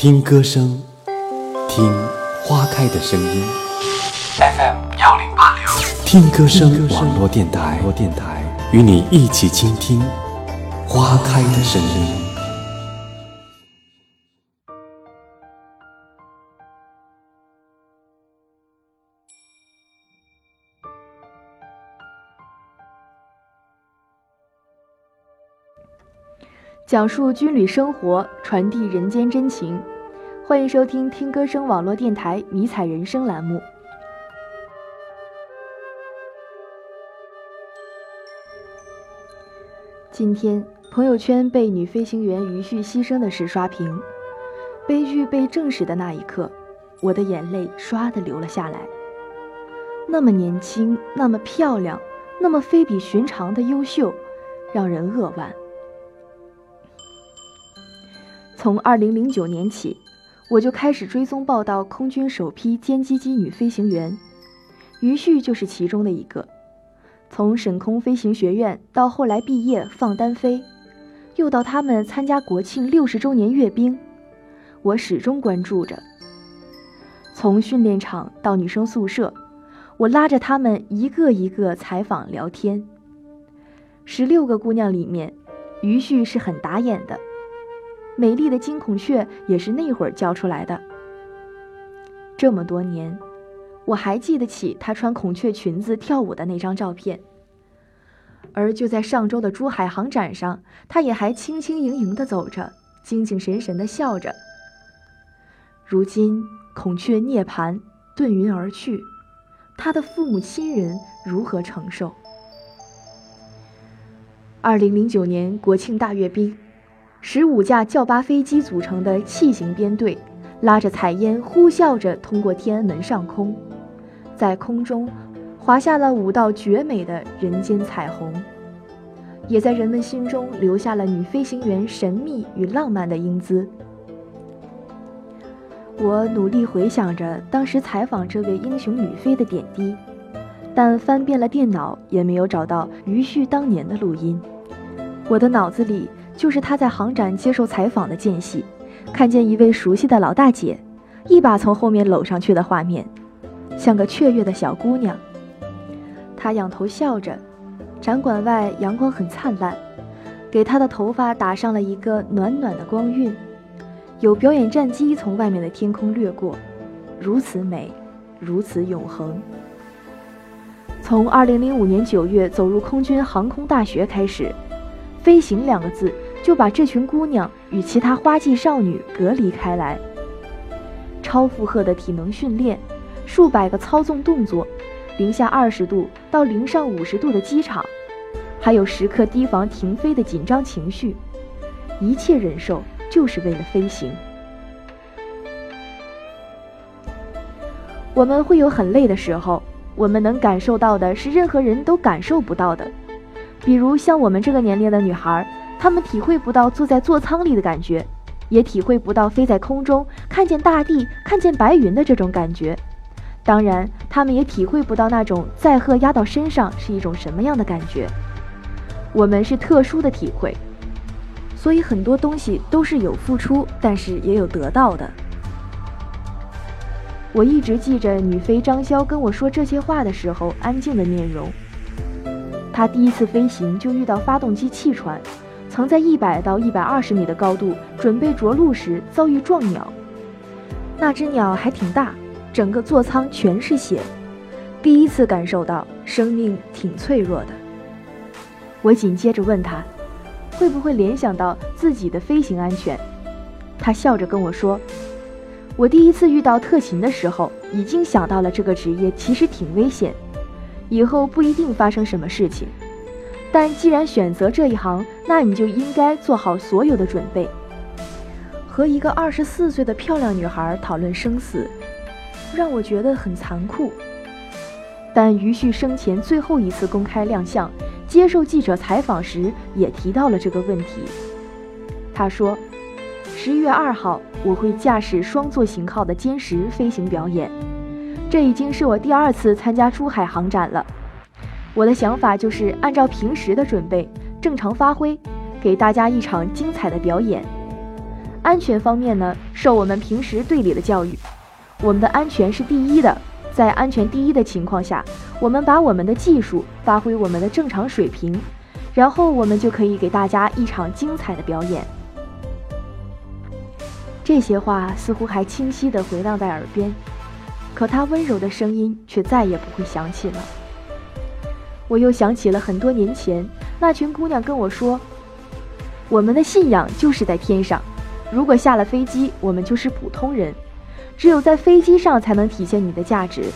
听歌声，听花开的声音。FM 幺零八六，听歌声网络电台，电台与你一起倾听花开的声音。讲述军旅生活，传递人间真情。欢迎收听听歌声网络电台“迷彩人生”栏目。今天朋友圈被女飞行员于旭牺牲的事刷屏，悲剧被证实的那一刻，我的眼泪唰的流了下来。那么年轻，那么漂亮，那么非比寻常的优秀，让人扼腕。从二零零九年起，我就开始追踪报道空军首批歼击机女飞行员，于旭就是其中的一个。从省空飞行学院到后来毕业放单飞，又到他们参加国庆六十周年阅兵，我始终关注着。从训练场到女生宿舍，我拉着他们一个一个采访聊天。十六个姑娘里面，于旭是很打眼的。美丽的金孔雀也是那会儿教出来的。这么多年，我还记得起她穿孔雀裙子跳舞的那张照片。而就在上周的珠海航展上，她也还轻轻盈盈地走着，精精神神地笑着。如今孔雀涅槃，遁云而去，她的父母亲人如何承受？二零零九年国庆大阅兵。十五架教八飞机组成的气形编队，拉着彩烟，呼啸着通过天安门上空，在空中划下了五道绝美的人间彩虹，也在人们心中留下了女飞行员神秘与浪漫的英姿。我努力回想着当时采访这位英雄女飞的点滴，但翻遍了电脑也没有找到余旭当年的录音。我的脑子里。就是他在航展接受采访的间隙，看见一位熟悉的老大姐，一把从后面搂上去的画面，像个雀跃的小姑娘。她仰头笑着，展馆外阳光很灿烂，给她的头发打上了一个暖暖的光晕。有表演战机从外面的天空掠过，如此美，如此永恒。从2005年9月走入空军航空大学开始，飞行两个字。就把这群姑娘与其他花季少女隔离开来。超负荷的体能训练，数百个操纵动作，零下二十度到零上五十度的机场，还有时刻提防停飞的紧张情绪，一切忍受就是为了飞行。我们会有很累的时候，我们能感受到的是任何人都感受不到的，比如像我们这个年龄的女孩。他们体会不到坐在座舱里的感觉，也体会不到飞在空中看见大地、看见白云的这种感觉。当然，他们也体会不到那种载荷压到身上是一种什么样的感觉。我们是特殊的体会，所以很多东西都是有付出，但是也有得到的。我一直记着女飞张潇跟我说这些话的时候安静的面容。她第一次飞行就遇到发动机气喘。曾在一百到一百二十米的高度准备着陆时遭遇撞鸟，那只鸟还挺大，整个座舱全是血。第一次感受到生命挺脆弱的。我紧接着问他，会不会联想到自己的飞行安全？他笑着跟我说，我第一次遇到特勤的时候，已经想到了这个职业其实挺危险，以后不一定发生什么事情。但既然选择这一行，那你就应该做好所有的准备。和一个二十四岁的漂亮女孩讨论生死，让我觉得很残酷。但于旭生前最后一次公开亮相、接受记者采访时，也提到了这个问题。他说：“十一月二号，我会驾驶双座型号的歼十飞行表演，这已经是我第二次参加珠海航展了。”我的想法就是按照平时的准备，正常发挥，给大家一场精彩的表演。安全方面呢，受我们平时队里的教育，我们的安全是第一的。在安全第一的情况下，我们把我们的技术发挥我们的正常水平，然后我们就可以给大家一场精彩的表演。这些话似乎还清晰地回荡在耳边，可他温柔的声音却再也不会响起了。我又想起了很多年前，那群姑娘跟我说：“我们的信仰就是在天上，如果下了飞机，我们就是普通人。”只有在飞机上才能体现你的价值，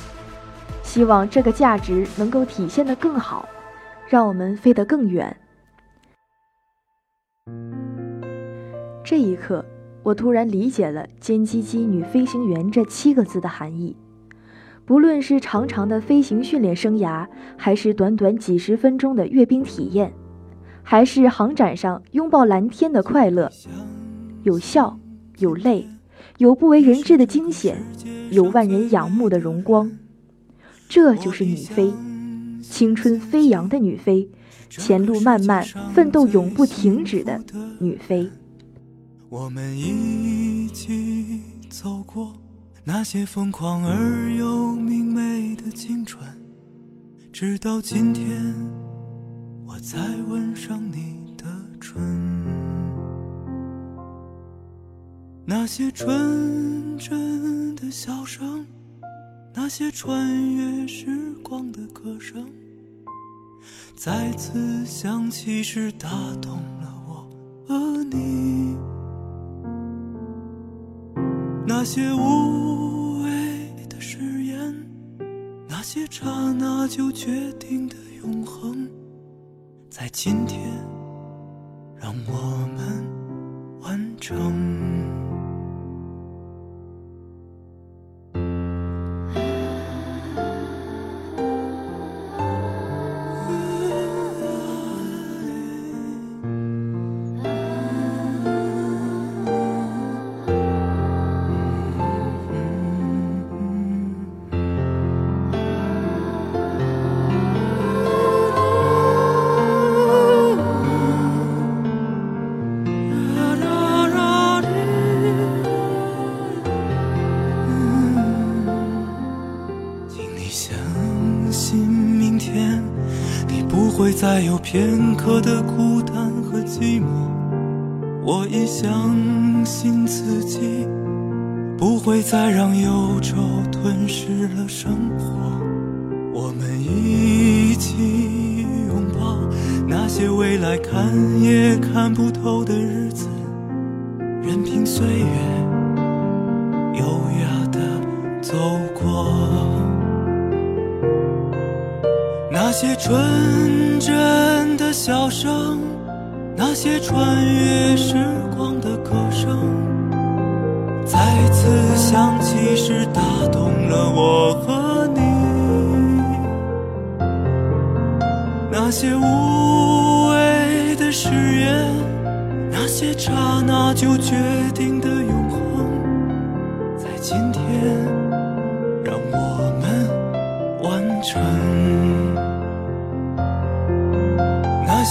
希望这个价值能够体现得更好，让我们飞得更远。这一刻，我突然理解了“歼击机女飞行员”这七个字的含义。不论是长长的飞行训练生涯，还是短短几十分钟的阅兵体验，还是航展上拥抱蓝天的快乐，有笑，有泪。有不为人知的惊险，有万人仰慕的荣光，这就是女飞，青春飞扬的女飞，前路漫漫，奋斗永不停止的女飞。我们一起走过那些疯狂而又明媚的青春，直到今天，我才吻上你的唇。那些纯真的笑声，那些穿越时光的歌声，再次响起时打动了我和你。那些无谓的誓言，那些刹那就决定的永恒，在今天让我们完成。会再有片刻的孤单和寂寞，我已相信自己不会再让忧愁吞噬了生活。我们一起拥抱那些未来看也看不透的日子，任凭岁月优雅的走过。那些纯真的笑声，那些穿越时光的歌声，再次响起时打动了我和你。那些无谓的誓言，那些刹那就决定的永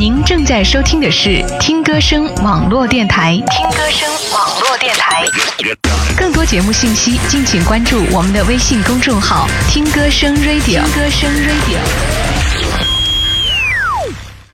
您正在收听的是听歌声网络电台。听歌声网络电台。更多节目信息，敬请关注我们的微信公众号“听歌声 Radio”。听歌声 Radio。